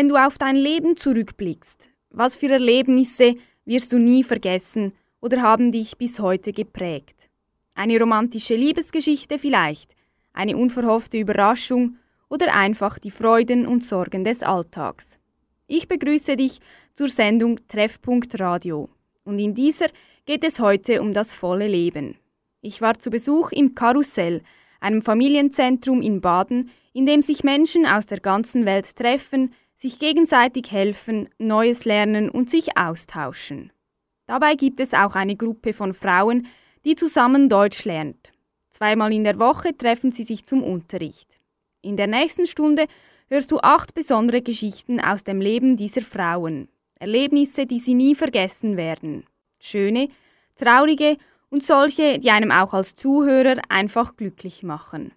wenn du auf dein Leben zurückblickst, was für Erlebnisse wirst du nie vergessen oder haben dich bis heute geprägt? Eine romantische Liebesgeschichte vielleicht, eine unverhoffte Überraschung oder einfach die Freuden und Sorgen des Alltags. Ich begrüße dich zur Sendung Treffpunkt Radio und in dieser geht es heute um das volle Leben. Ich war zu Besuch im Karussell, einem Familienzentrum in Baden, in dem sich Menschen aus der ganzen Welt treffen, sich gegenseitig helfen, Neues lernen und sich austauschen. Dabei gibt es auch eine Gruppe von Frauen, die zusammen Deutsch lernt. Zweimal in der Woche treffen sie sich zum Unterricht. In der nächsten Stunde hörst du acht besondere Geschichten aus dem Leben dieser Frauen. Erlebnisse, die sie nie vergessen werden. Schöne, traurige und solche, die einem auch als Zuhörer einfach glücklich machen.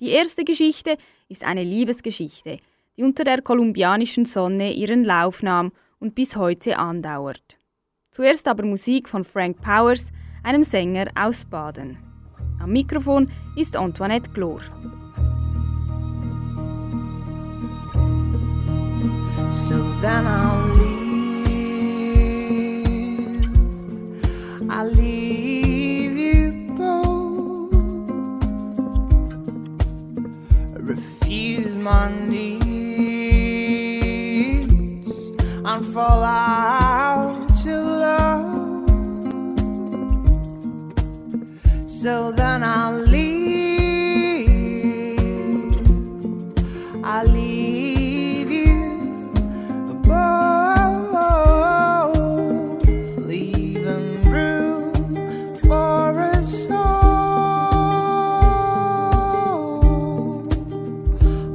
Die erste Geschichte ist eine Liebesgeschichte, die unter der kolumbianischen Sonne ihren Lauf nahm und bis heute andauert. Zuerst aber Musik von Frank Powers, einem Sänger aus Baden. Am Mikrofon ist Antoinette Glor. So then I'll leave. I'll leave you both. Refuse my needs and fall out to love. So then I'll leave. I'll leave you both, leaving room for.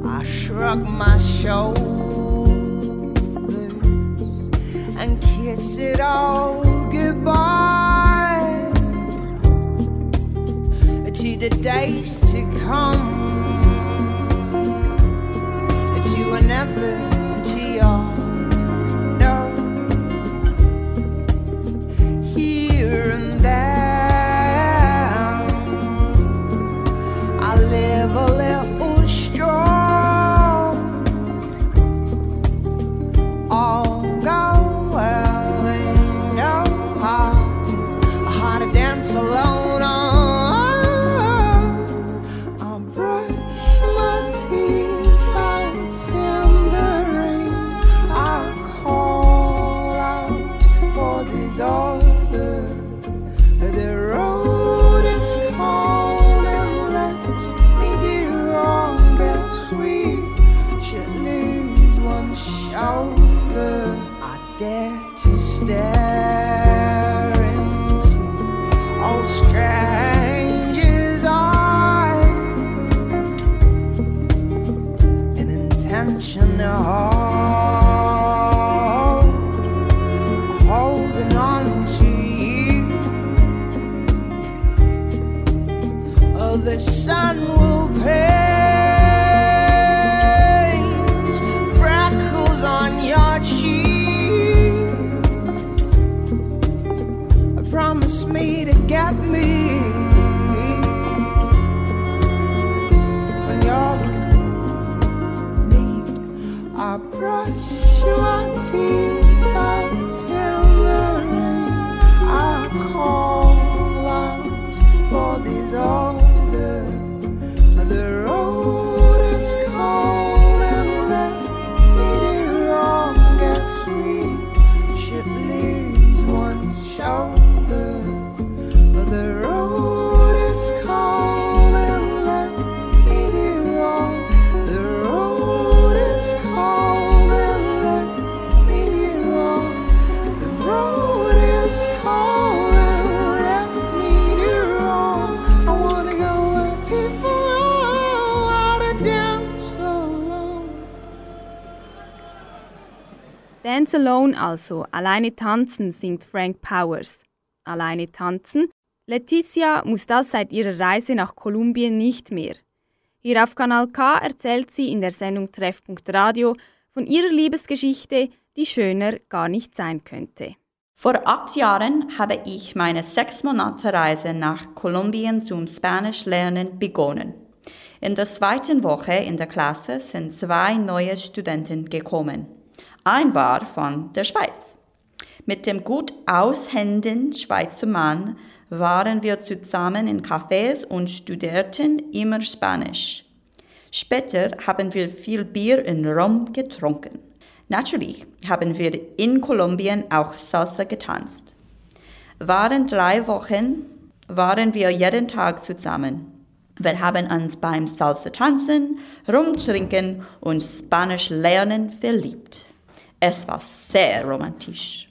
I shrug my shoulders is all. Dance Alone also, alleine tanzen, singt Frank Powers. Alleine tanzen? Leticia muss das seit ihrer Reise nach Kolumbien nicht mehr. Hier auf Kanal K erzählt sie in der Sendung Treffpunkt Radio von ihrer Liebesgeschichte, die schöner gar nicht sein könnte. Vor acht Jahren habe ich meine sechs Monate Reise nach Kolumbien zum Spanisch lernen begonnen. In der zweiten Woche in der Klasse sind zwei neue Studenten gekommen. War von der Schweiz. Mit dem gut aushenden Schweizer Mann waren wir zusammen in Cafés und studierten immer Spanisch. Später haben wir viel Bier in Rom getrunken. Natürlich haben wir in Kolumbien auch Salsa getanzt. Während drei Wochen waren wir jeden Tag zusammen. Wir haben uns beim Salsa tanzen, rumtrinken und Spanisch lernen verliebt. Es war sehr romantisch.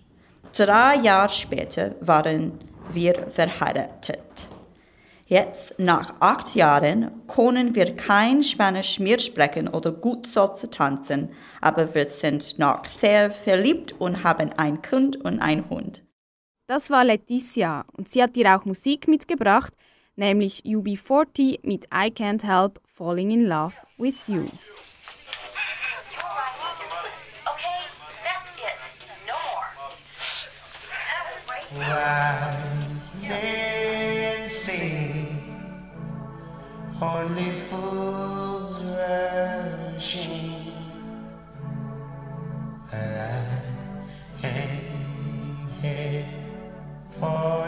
Drei Jahre später waren wir verheiratet. Jetzt, nach acht Jahren, können wir kein Spanisch mehr sprechen oder gut Salsa tanzen, aber wir sind noch sehr verliebt und haben ein Kind und einen Hund. Das war Leticia und sie hat dir auch Musik mitgebracht, nämlich UB40 mit I Can't Help Falling in Love with You. Only fools and I ain't here falling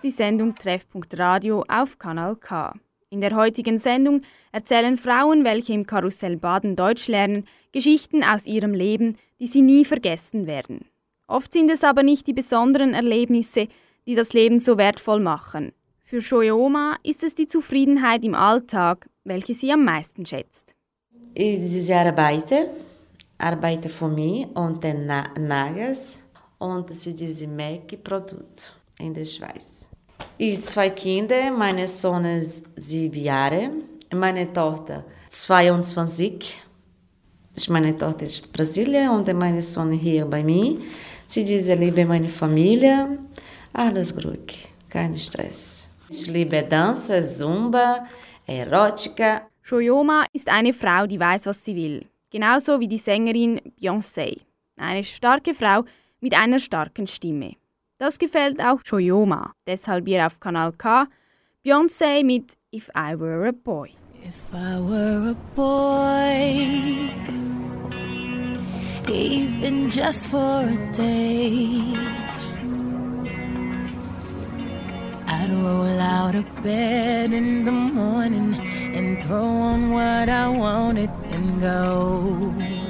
Hörst die Sendung Treffpunkt Radio auf Kanal K. In der heutigen Sendung erzählen Frauen, welche im Karussell Baden Deutsch lernen, Geschichten aus ihrem Leben, die sie nie vergessen werden. Oft sind es aber nicht die besonderen Erlebnisse, die das Leben so wertvoll machen. Für Shoyoma ist es die Zufriedenheit im Alltag, welche sie am meisten schätzt. Ich arbeite, arbeite für mich und den Nages und das ist dieses Make-Produkt in der Schweiz. Ich zwei Kinder, mein Sohn ist sieben Jahre, meine Tochter 22 Meine Tochter ist in Brasilien und mein Sohn hier bei mir. Sie diese liebe meine Familie. Alles ruhig, kein Stress. Ich liebe Dansen, Zumba, Erotika. Shoyoma ist eine Frau, die weiß, was sie will. Genauso wie die Sängerin Beyoncé. Eine starke Frau mit einer starken Stimme. Das gefällt auch Shoyoma. Deshalb hier auf Kanal K Beyoncé mit If I Were a Boy. If I were a boy, even just for a day, I'd roll out of bed in the morning and throw on what I wanted and go.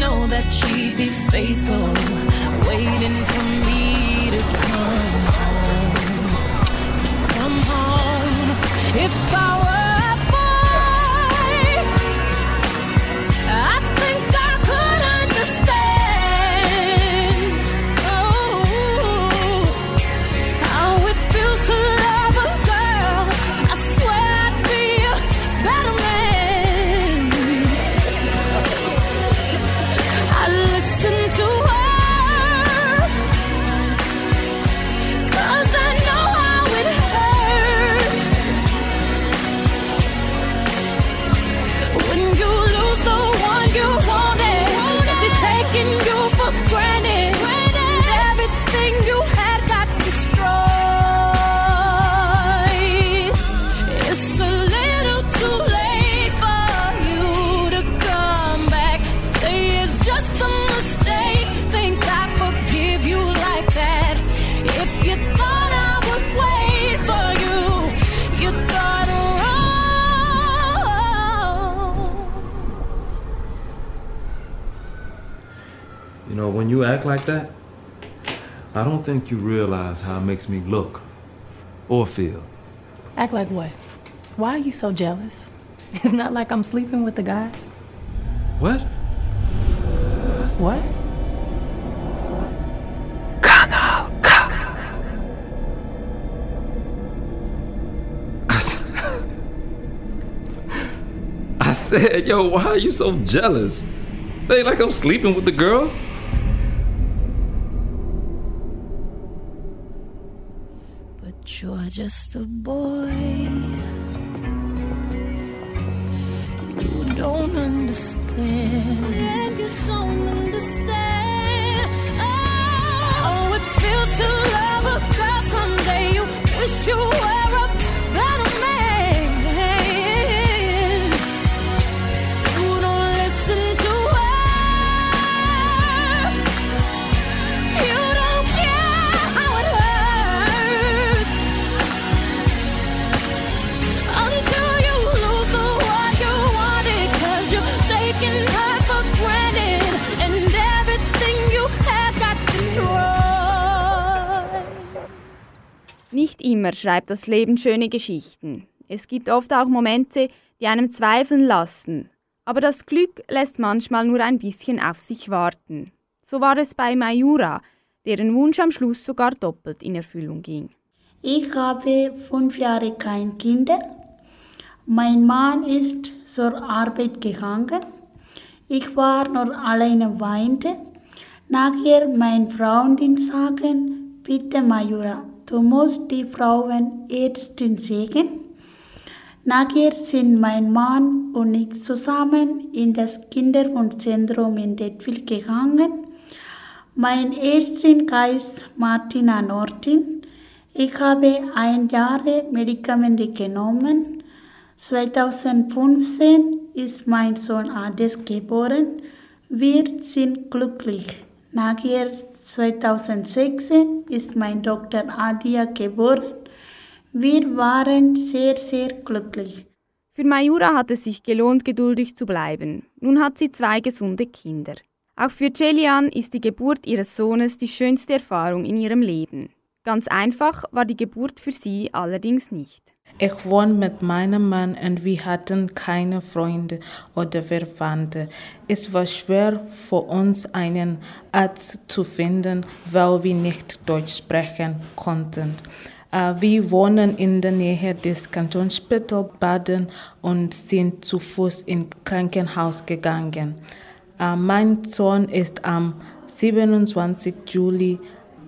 Know that she'd be faithful, waiting for me to come home. Come home. If I were You know, when you act like that, I don't think you realize how it makes me look or feel. Act like what? Why are you so jealous? It's not like I'm sleeping with the guy. What? What? I s- I said, yo, why are you so jealous? Ain't like I'm sleeping with the girl. But you're just a boy. You don't understand. And you don't understand. Nicht immer schreibt das Leben schöne Geschichten. Es gibt oft auch Momente, die einem zweifeln lassen. Aber das Glück lässt manchmal nur ein bisschen auf sich warten. So war es bei Mayura, deren Wunsch am Schluss sogar doppelt in Erfüllung ging. Ich habe fünf Jahre kein Kinder. Mein Mann ist zur Arbeit gegangen. Ich war nur alleine weinte. Nachher mein Freundin sagen, bitte Mayura, musst die Frauenärztin sehen. Nachher sind mein Mann und ich zusammen in das Kinderwunschzentrum in Detwil gegangen. Mein Ärztin heißt Martina Nortin. Ich habe ein Jahr Medikamente genommen. 2015 ist mein Sohn Ades geboren. Wir sind glücklich. Nachher 2016 ist mein Tochter Adia geboren. Wir waren sehr, sehr glücklich. Für Mayura hat es sich gelohnt, geduldig zu bleiben. Nun hat sie zwei gesunde Kinder. Auch für Celian ist die Geburt ihres Sohnes die schönste Erfahrung in ihrem Leben. Ganz einfach war die Geburt für sie allerdings nicht. Ich wohne mit meinem Mann und wir hatten keine Freunde oder Verwandte. Es war schwer für uns, einen Arzt zu finden, weil wir nicht Deutsch sprechen konnten. Äh, Wir wohnen in der Nähe des Kantonsspital Baden und sind zu Fuß ins Krankenhaus gegangen. Äh, Mein Sohn ist am 27. Juli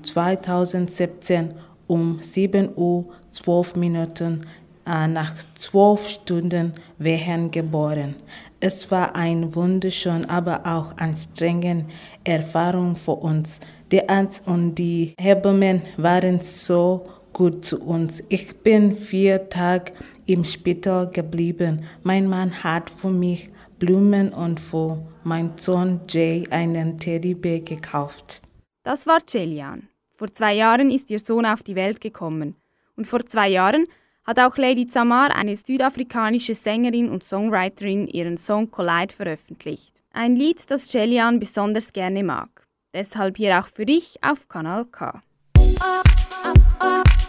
2017 um 7 Uhr 12 Minuten nach 12 Stunden Wehen geboren. Es war eine wunderschöne, aber auch anstrengende Erfahrung für uns. Der Arzt und die Hebammen waren so gut zu uns. Ich bin vier Tage im Spital geblieben. Mein Mann hat für mich Blumen und für meinen Sohn Jay einen Teddybär gekauft. Das war Celian. Vor zwei Jahren ist ihr Sohn auf die Welt gekommen. Und vor zwei Jahren hat auch Lady Zamar, eine südafrikanische Sängerin und Songwriterin, ihren Song Collide veröffentlicht. Ein Lied, das Celian besonders gerne mag. Deshalb hier auch für dich auf Kanal K. Thank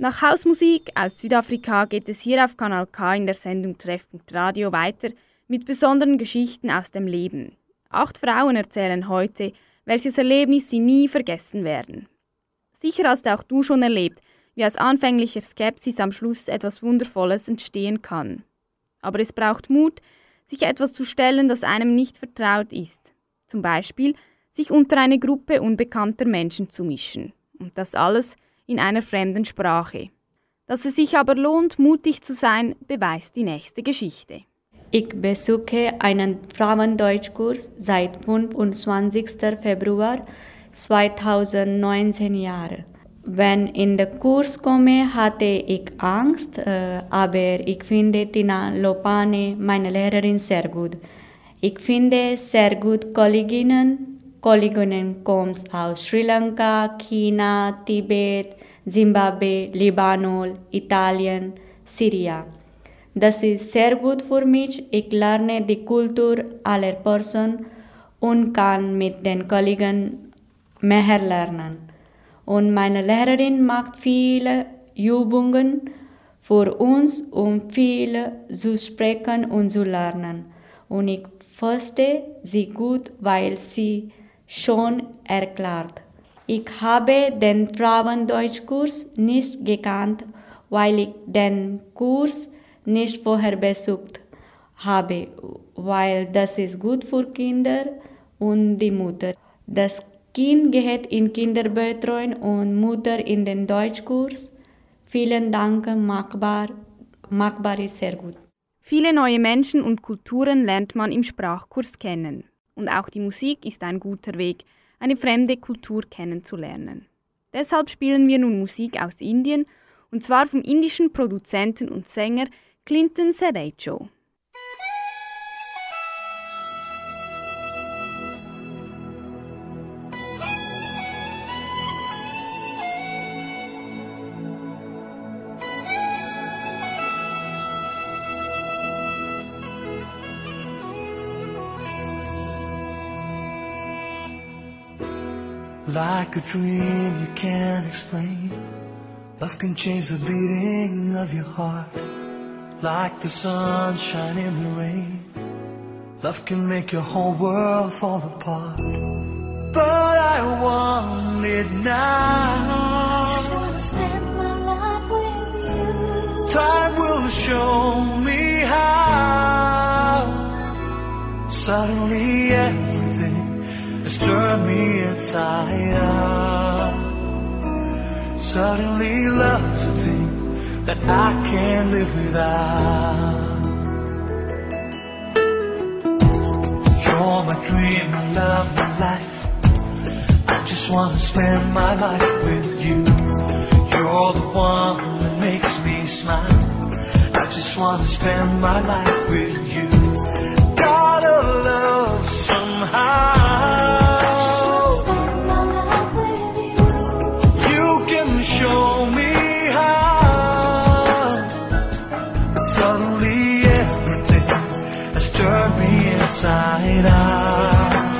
Nach Hausmusik aus Südafrika geht es hier auf Kanal K in der Sendung Treffpunkt Radio weiter mit besonderen Geschichten aus dem Leben. Acht Frauen erzählen heute, welches Erlebnis sie nie vergessen werden. Sicher hast auch du schon erlebt, wie aus anfänglicher Skepsis am Schluss etwas Wundervolles entstehen kann. Aber es braucht Mut, sich etwas zu stellen, das einem nicht vertraut ist. Zum Beispiel, sich unter eine Gruppe unbekannter Menschen zu mischen. Und das alles in einer fremden Sprache. Dass es sich aber lohnt, mutig zu sein, beweist die nächste Geschichte. Ich besuche einen Frauendeutschkurs seit 25. Februar 2019 Jahre. Wenn in den Kurs komme, hatte ich Angst, äh, aber ich finde Tina Lopane, meine Lehrerin, sehr gut. Ich finde sehr gut Kolleginnen. Kolleginnen kommen aus Sri Lanka, China, Tibet, Zimbabwe, Libanon, Italien, Syrien. Das ist sehr gut für mich. Ich lerne die Kultur aller Personen und kann mit den Kollegen mehr lernen. Und meine Lehrerin macht viele Übungen für uns, um viel zu sprechen und zu lernen. Und ich verstehe sie gut, weil sie schon erklärt. Ich habe den Frauendeutschkurs nicht gekannt, weil ich den Kurs nicht vorher besucht habe, weil das ist gut für Kinder und die Mutter. Das Kind geht in Kinderbetreuung und Mutter in den Deutschkurs. Vielen Dank, machbar, machbar ist sehr gut. Viele neue Menschen und Kulturen lernt man im Sprachkurs kennen. Und auch die Musik ist ein guter Weg, eine fremde Kultur kennenzulernen. Deshalb spielen wir nun Musik aus Indien, und zwar vom indischen Produzenten und Sänger Clinton Serejo. Like a dream you can't explain. Love can change the beating of your heart. Like the sunshine in the rain. Love can make your whole world fall apart. But I want it now. Just wanna spend my life with you. Time will show me how. Suddenly turned me inside out. Suddenly love's a thing that I can't live without. You're my dream, my love, my life. I just wanna spend my life with you. You're the one that makes me smile. I just wanna spend my life with you. Gotta love somehow. Show me how. Suddenly everything has turned me inside out.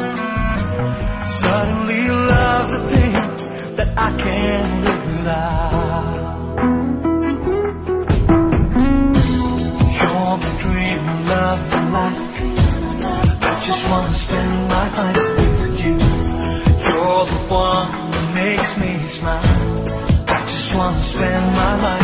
Suddenly love's a thing that I can't live without. You're my dream, my love, life. I just wanna spend my life my life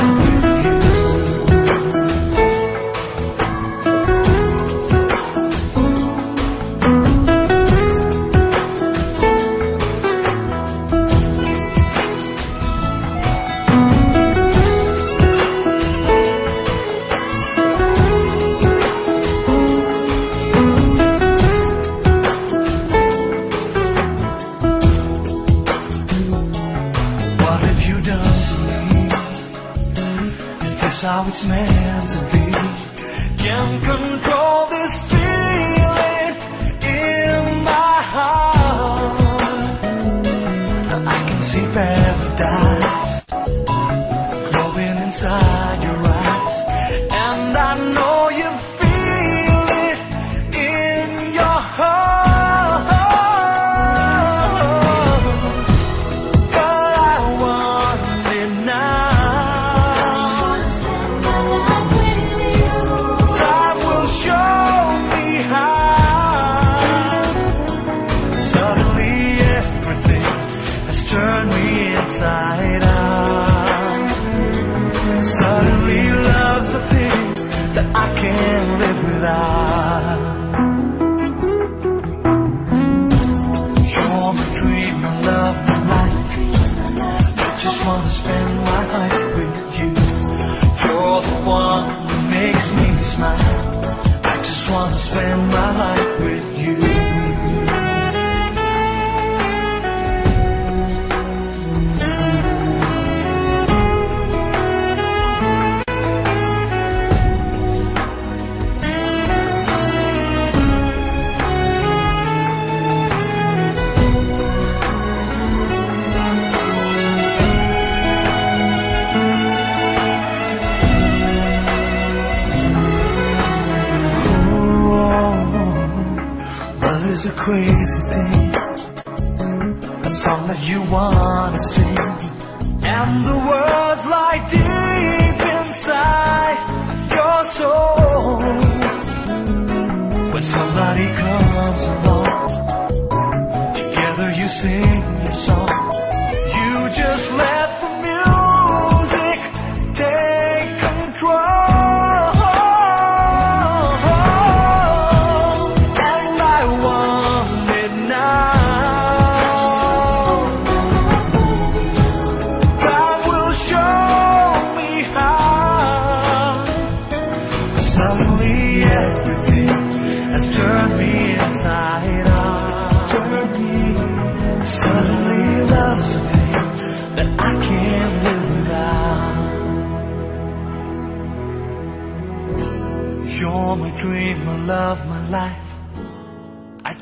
smile. I just wanna spend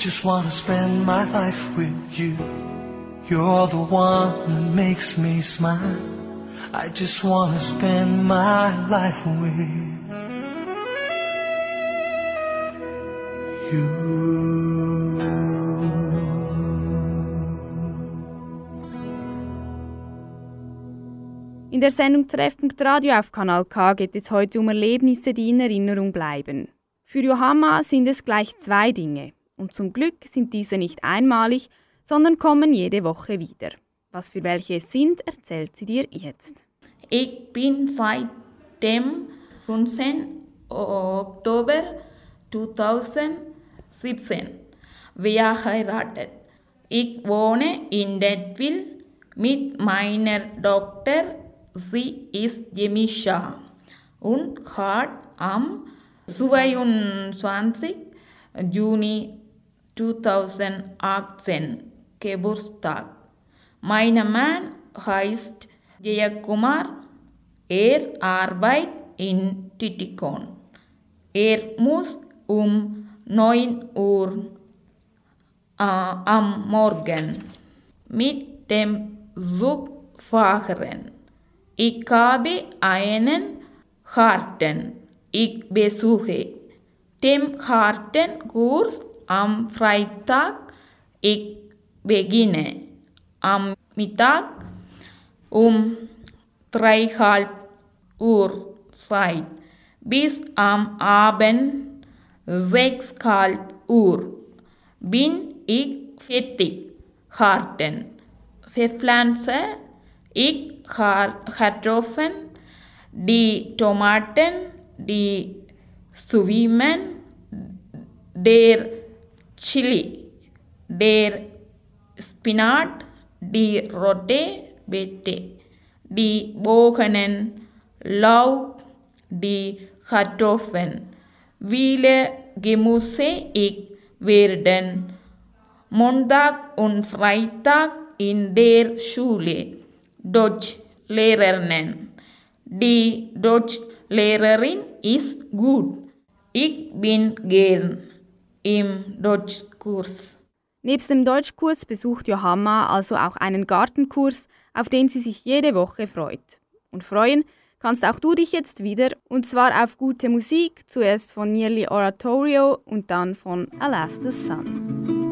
just wanna spend my life with you. You're the one that makes me smile. I just wanna spend my life with In der Sendung Treffpunkt Radio auf Kanal K geht es heute um Erlebnisse, die in Erinnerung bleiben. Für Johanna sind es gleich zwei Dinge. Und zum Glück sind diese nicht einmalig, sondern kommen jede Woche wieder. Was für welche es sind, erzählt sie dir jetzt. Ich bin seit dem 15. Oktober 2017 verheiratet. Ich wohne in Dettwil mit meiner Tochter. Sie ist Jemisha und hat am 22. Juni 2018 Geburtstag. Mein Mann heißt Jayakumar. Er arbeitet in Titikon. Er muss um 9 Uhr äh, am Morgen mit dem Zug fahren. Ich habe einen harten. Ich besuche den harten Kurs am Freitag. Ich beginne am Mittag um dreieinhalb Uhr Zeit bis am Abend sechshalb Uhr bin ich fertig. Harten. Verpflanze ich Kartoffeln, die Tomaten, die Zwiebeln, der Chili, der Spinat, die rote bete die Bohnen, Lauch, die Kartoffeln. Viele Gemüse ich werden Montag und Freitag in der Schule Deutsch lernen. Die Deutschlehrerin ist gut. Ich bin gern im Deutschkurs. Nebst dem Deutschkurs besucht Johanna also auch einen Gartenkurs, auf den sie sich jede Woche freut. Und freuen kannst auch du dich jetzt wieder, und zwar auf gute Musik, zuerst von Nearly Oratorio und dann von Alas the Sun.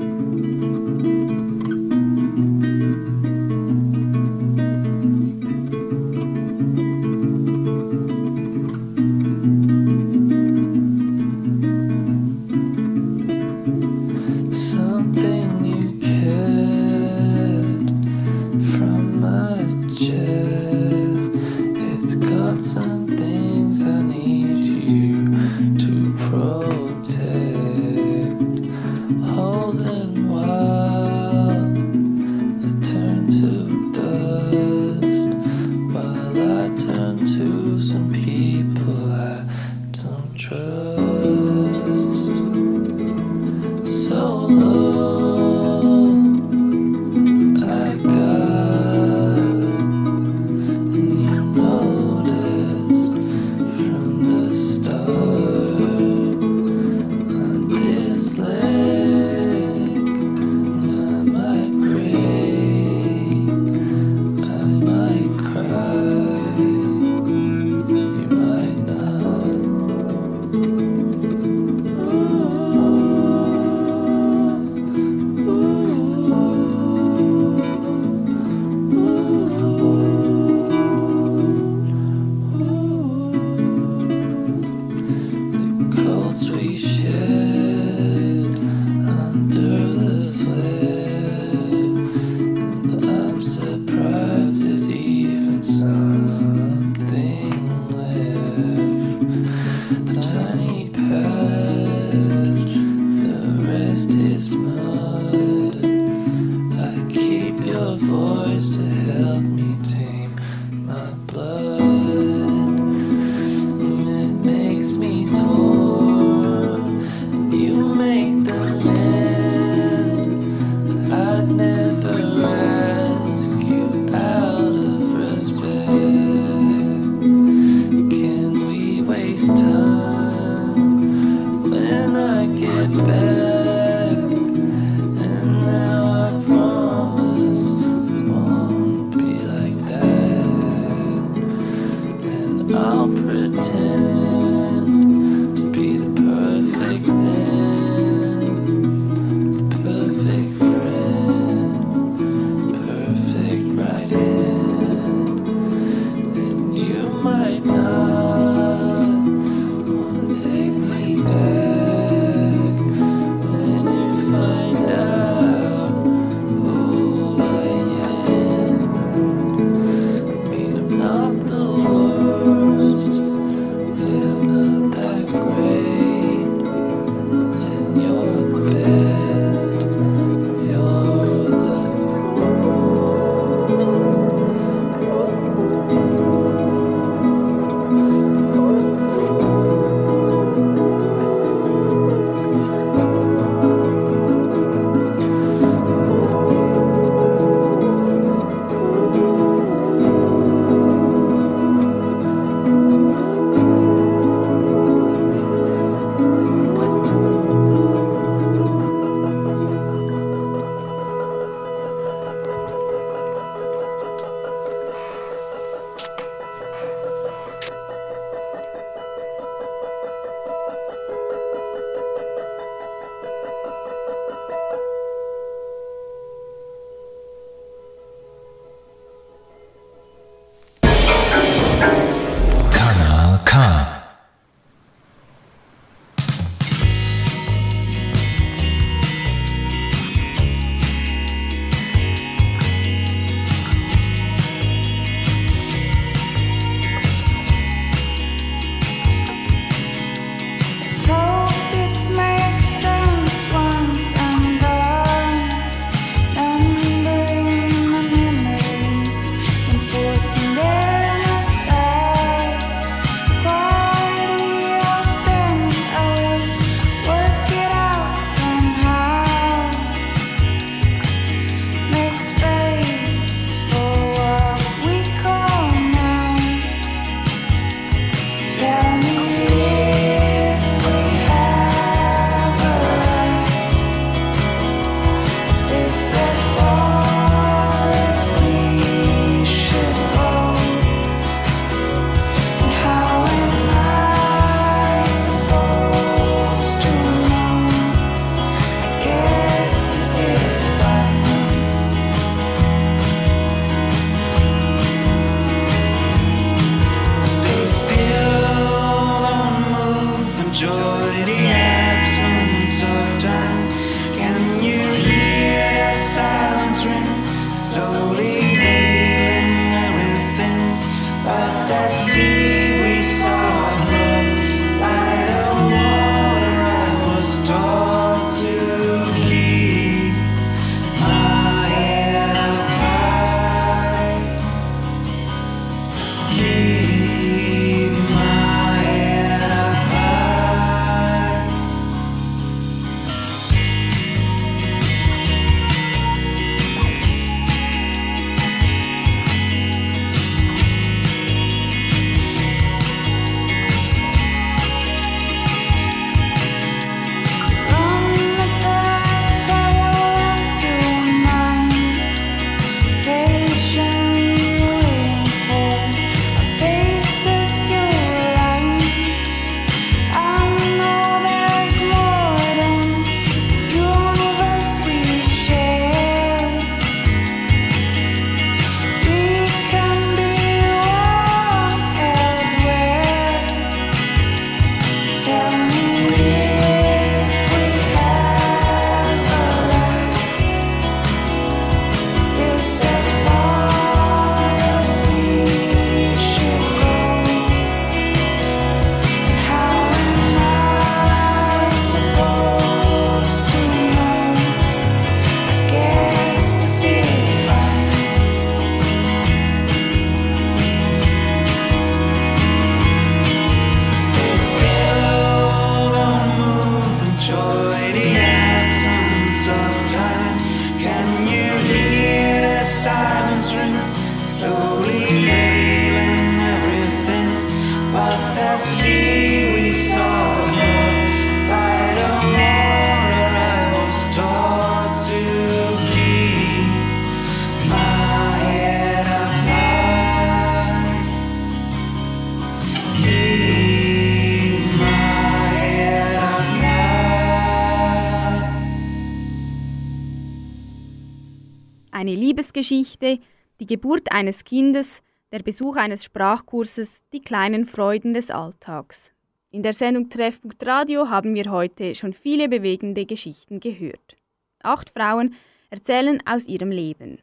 Eine Liebesgeschichte, die Geburt eines Kindes, der Besuch eines Sprachkurses, die kleinen Freuden des Alltags. In der Sendung Treffpunkt Radio haben wir heute schon viele bewegende Geschichten gehört. Acht Frauen erzählen aus ihrem Leben.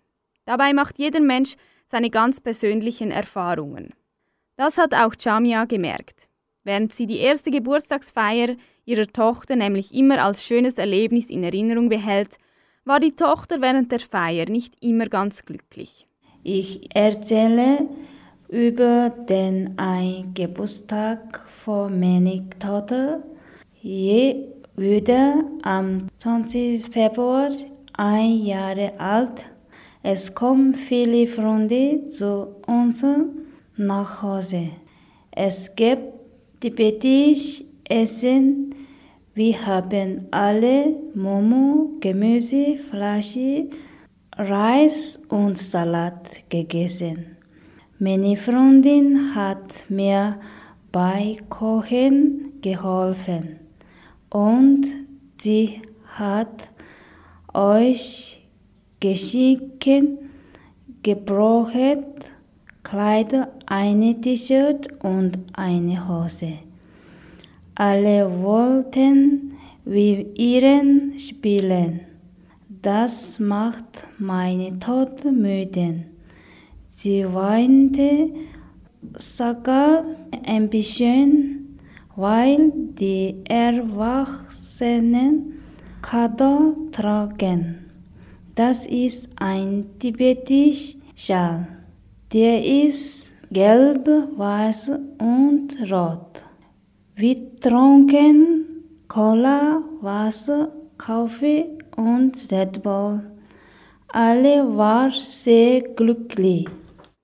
Dabei macht jeder Mensch seine ganz persönlichen Erfahrungen. Das hat auch Jamia gemerkt. Während sie die erste Geburtstagsfeier ihrer Tochter nämlich immer als schönes Erlebnis in Erinnerung behält, war die Tochter während der Feier nicht immer ganz glücklich. Ich erzähle über den ein Geburtstag von meiner Tochter. Je wurde am 20. Februar ein Jahr alt. Es kommen viele Freunde zu uns nach Hause. Es gibt tibetisch Essen. Wir haben alle Momo, Gemüse, Fleisch, Reis und Salat gegessen. Meine Freundin hat mir bei Kochen geholfen und sie hat euch Geschichten gebraucht, Kleider, eine T-Shirt und eine Hose. Alle wollten wie ihren spielen. Das macht meine Tochter müde. Sie weinte sogar ein bisschen, weil die Erwachsenen Kado tragen. Das ist ein tibetischer Schal. Der ist gelb, weiß und rot. Wir tranken Cola, Wasser, Kaffee und Red Bull. Alle waren sehr glücklich.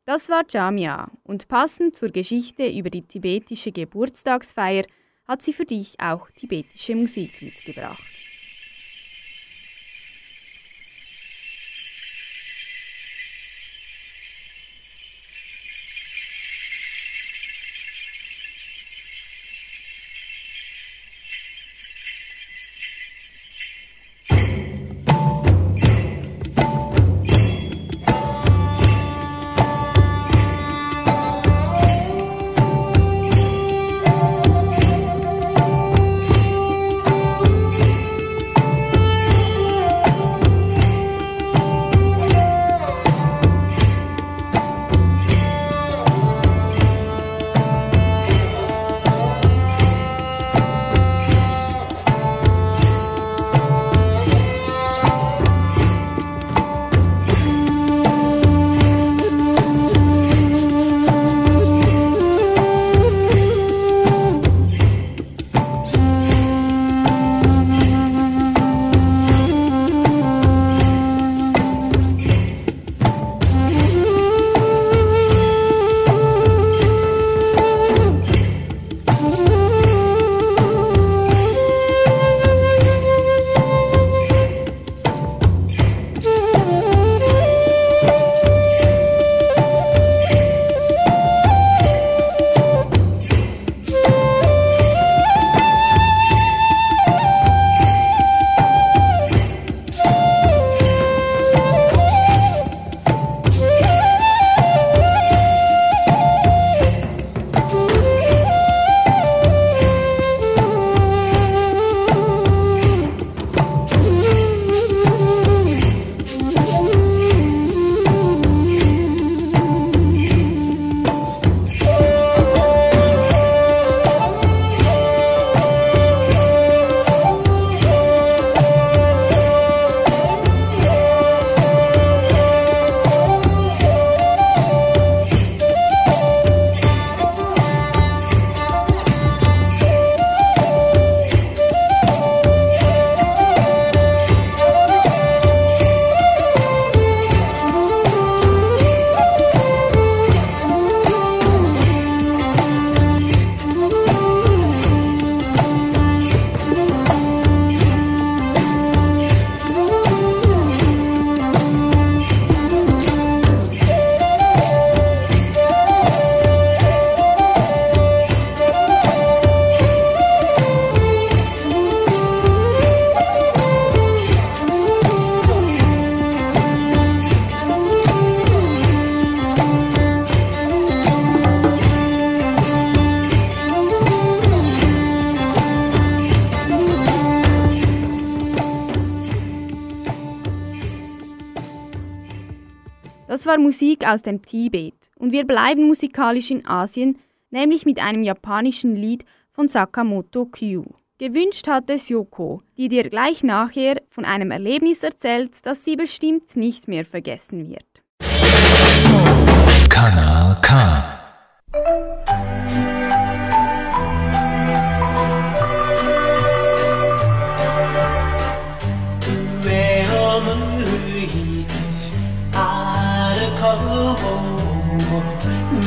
Das war Jamia und passend zur Geschichte über die tibetische Geburtstagsfeier hat sie für dich auch tibetische Musik mitgebracht. Musik aus dem Tibet und wir bleiben musikalisch in Asien, nämlich mit einem japanischen Lied von Sakamoto Kyu. Gewünscht hat es Yoko, die dir gleich nachher von einem Erlebnis erzählt, das sie bestimmt nicht mehr vergessen wird. Kanal K.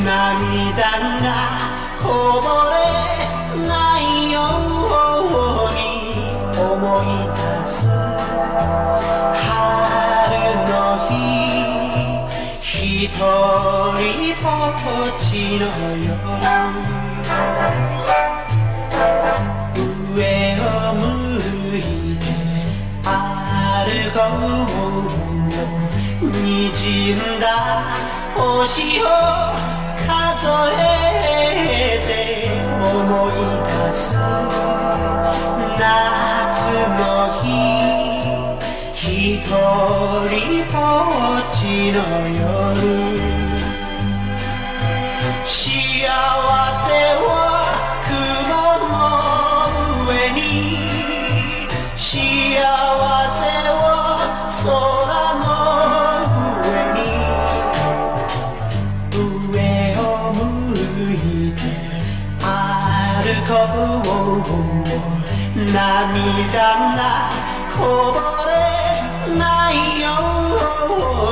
涙がこぼれないように思い出す春の日ひとりぼっちの夜上を向いて歩こうにじんだ星をえて思い出す夏の日ひとりぼっちの夜。間がこぼれないよ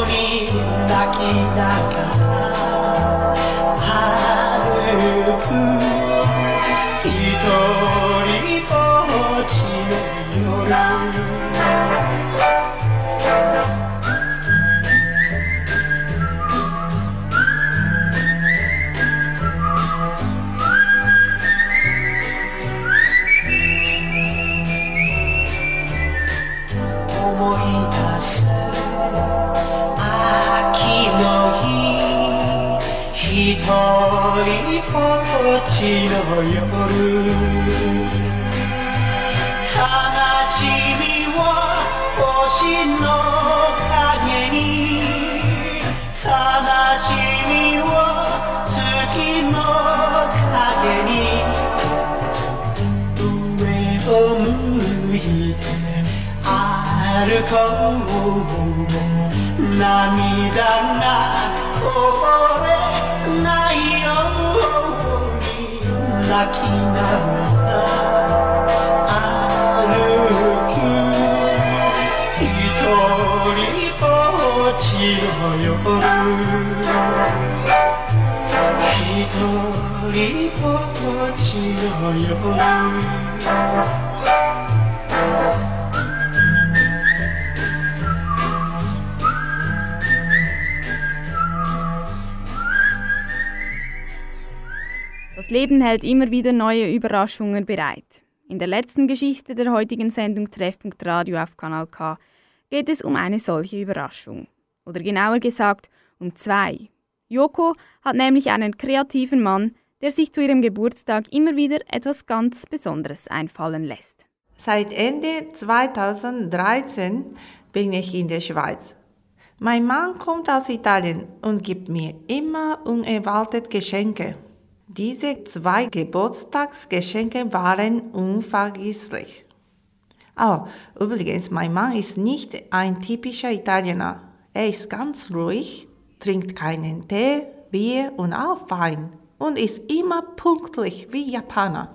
うに泣きながら。夜悲しみを星の影に悲しみを月の影に上を向いて歩こう涙があるく。ひとりぼっちのひとりぼっちの夜。Das Leben hält immer wieder neue Überraschungen bereit. In der letzten Geschichte der heutigen Sendung Treffpunkt Radio auf Kanal K geht es um eine solche Überraschung. Oder genauer gesagt um zwei. Yoko hat nämlich einen kreativen Mann, der sich zu ihrem Geburtstag immer wieder etwas ganz Besonderes einfallen lässt. Seit Ende 2013 bin ich in der Schweiz. Mein Mann kommt aus Italien und gibt mir immer unerwartet Geschenke. Diese zwei Geburtstagsgeschenke waren unvergesslich. Oh, übrigens, mein Mann ist nicht ein typischer Italiener. Er ist ganz ruhig, trinkt keinen Tee, Bier und auch Wein und ist immer pünktlich wie Japaner.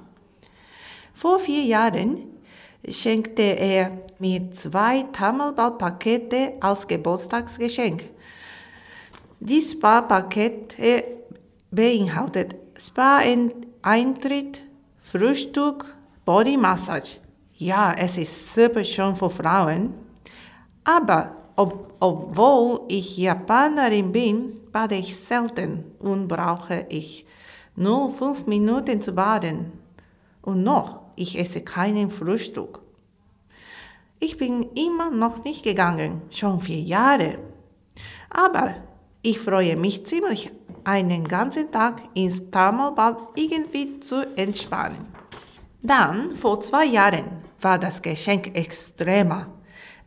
Vor vier Jahren schenkte er mir zwei Tamelballpakete als Geburtstagsgeschenk. Die Spa-Pakete beinhaltet Spa-Eintritt, Frühstück, Bodymassage. Ja, es ist super schön für Frauen. Aber ob, obwohl ich Japanerin bin, bade ich selten und brauche ich nur fünf Minuten zu baden. Und noch, ich esse keinen Frühstück. Ich bin immer noch nicht gegangen, schon vier Jahre. Aber ich freue mich ziemlich, einen ganzen Tag ins Thermalbad irgendwie zu entspannen. Dann, vor zwei Jahren, war das Geschenk extremer.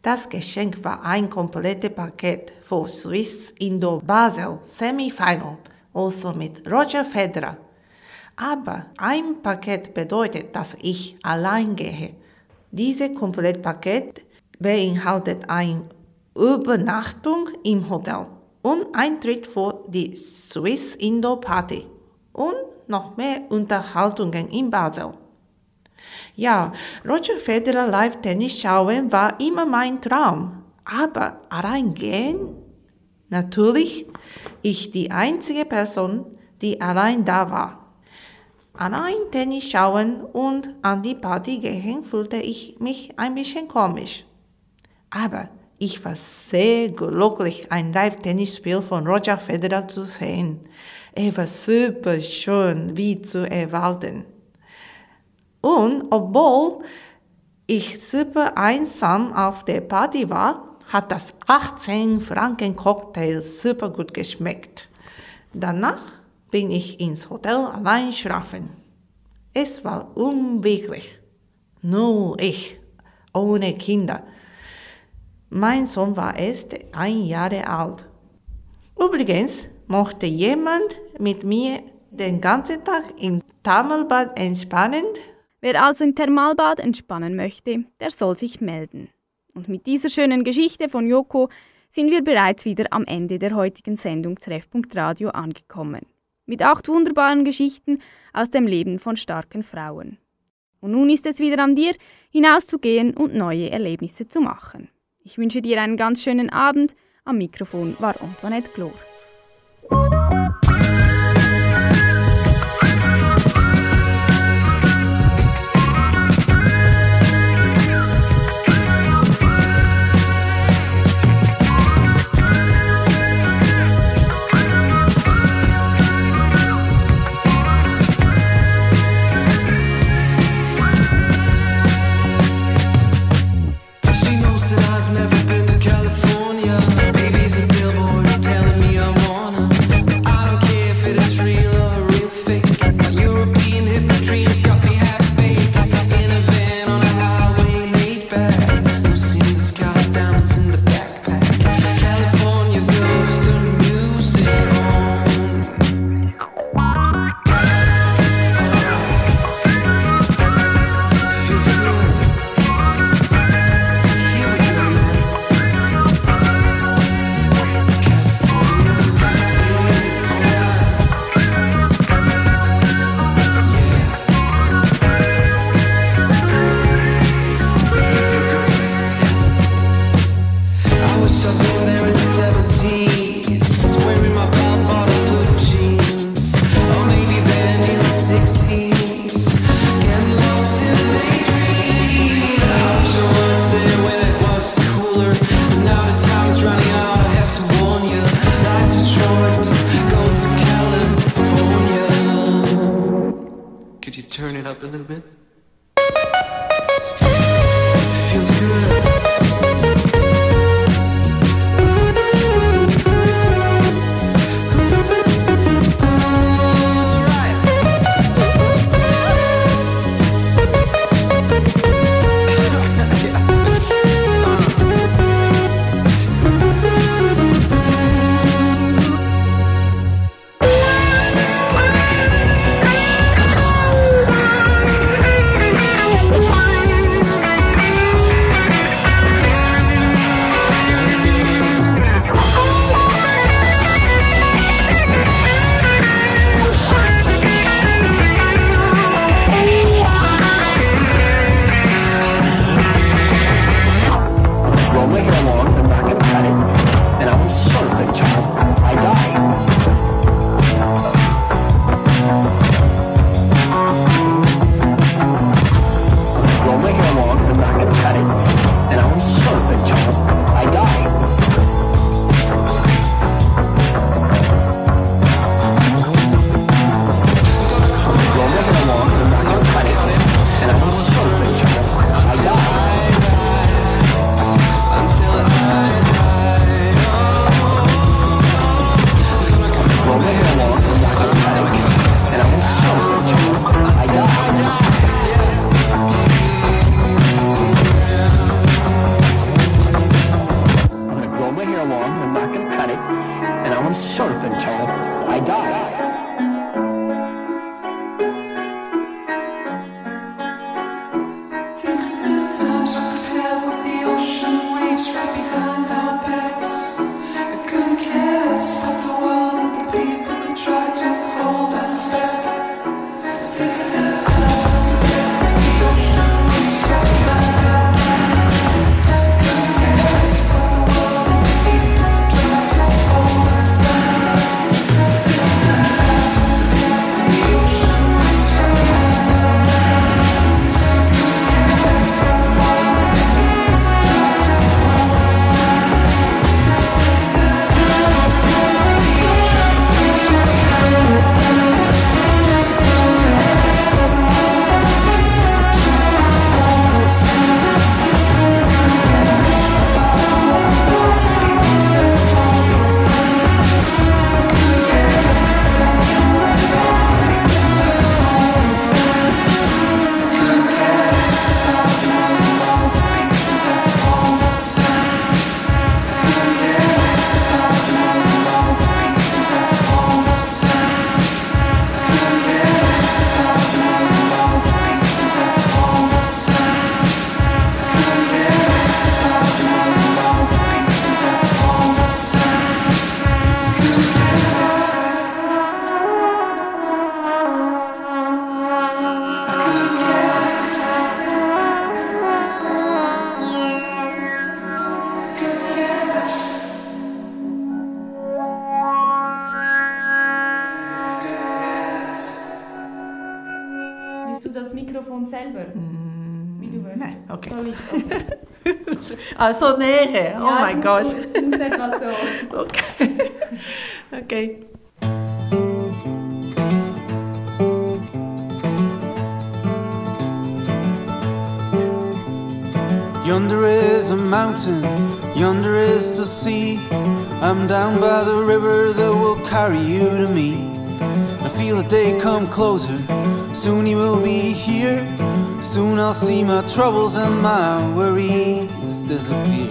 Das Geschenk war ein komplettes Paket für Swiss Indo Basel Semifinal, also mit Roger Federer. Aber ein Paket bedeutet, dass ich allein gehe. Dieses Komplettpaket beinhaltet eine Übernachtung im Hotel und Eintritt für die Swiss Indo Party und noch mehr Unterhaltungen in Basel. Ja, Roger Federer Live Tennis schauen war immer mein Traum. Aber allein gehen? Natürlich, ich die einzige Person, die allein da war. Allein Tennis schauen und an die Party gehen fühlte ich mich ein bisschen komisch. Aber ich war sehr glücklich, ein Live-Tennisspiel von Roger Federer zu sehen. Er war super schön, wie zu erwarten. Und obwohl ich super einsam auf der Party war, hat das 18 Franken Cocktail super gut geschmeckt. Danach bin ich ins Hotel allein schlafen. Es war unwirklich. Nur ich, ohne Kinder. Mein Sohn war erst ein Jahr alt. Übrigens mochte jemand mit mir den ganzen Tag im Thermalbad entspannen. Wer also im Thermalbad entspannen möchte, der soll sich melden. Und mit dieser schönen Geschichte von Joko sind wir bereits wieder am Ende der heutigen Sendung Treffpunkt Radio angekommen. Mit acht wunderbaren Geschichten aus dem Leben von starken Frauen. Und nun ist es wieder an dir, hinauszugehen und neue Erlebnisse zu machen. Ich wünsche dir einen ganz schönen Abend. Am Mikrofon war Antoinette Glor. Ah, ich? Also Nähe, oh Ja, mein Gott. muss- Es muss etwas so. Okay. okay. Yonder is a mountain, yonder is the sea. I'm down by the river that will carry you to me. I feel the day come closer, soon you will be here. Soon I'll see my troubles and my worries disappear.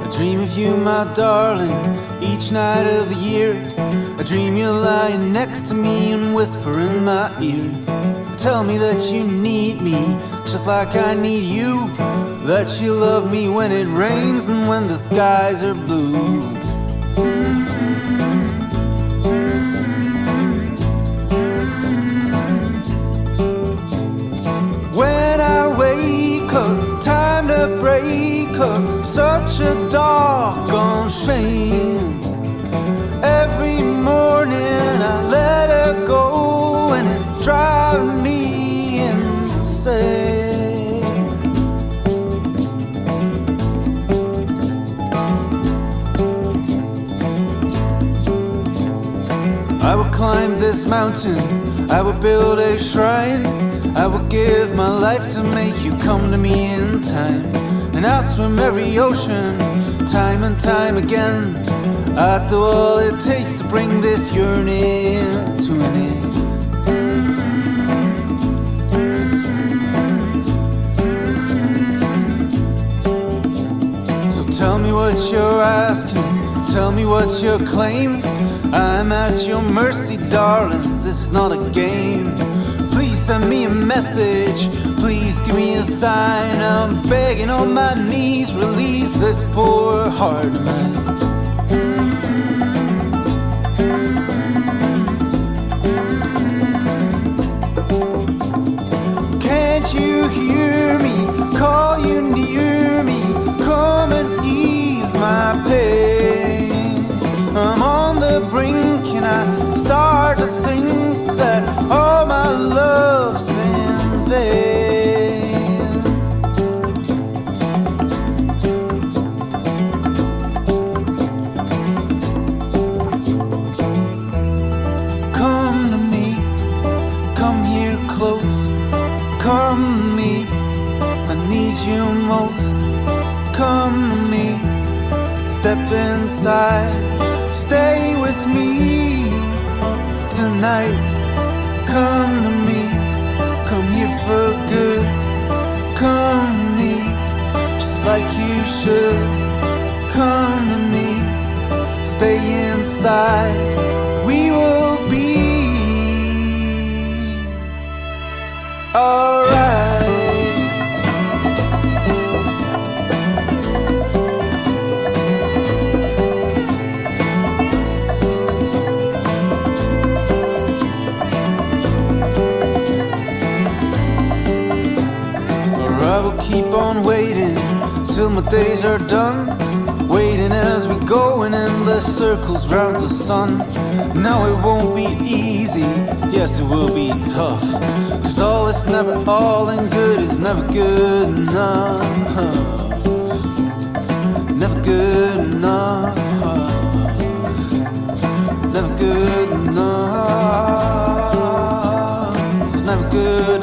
I dream of you, my darling, each night of the year. I dream you're lying next to me and whisper in my ear. Tell me that you need me, just like I need you. That you love me when it rains and when the skies are blue. Such a doggone shame. Every morning I let her go, and it's driving me insane. I will climb this mountain, I will build a shrine. I will give my life to make you come to me in time. And I'd swim every ocean, time and time again. I'd do all it takes to bring this yearning to an end. So tell me what you're asking, tell me what's your claim. I'm at your mercy, darling. This is not a game. Send me a message, please give me a sign. I'm begging on my knees, release this poor heart of mine. Inside, stay with me tonight. Come to me, come here for good. Come to me, just like you should. Come to me, stay inside. We will be alright. keep on waiting till my days are done. Waiting as we go in endless circles round the sun. Now it won't be easy, yes, it will be tough. Cause all is never all and good is never good enough. Never good enough. Never good enough. Never good enough. Never good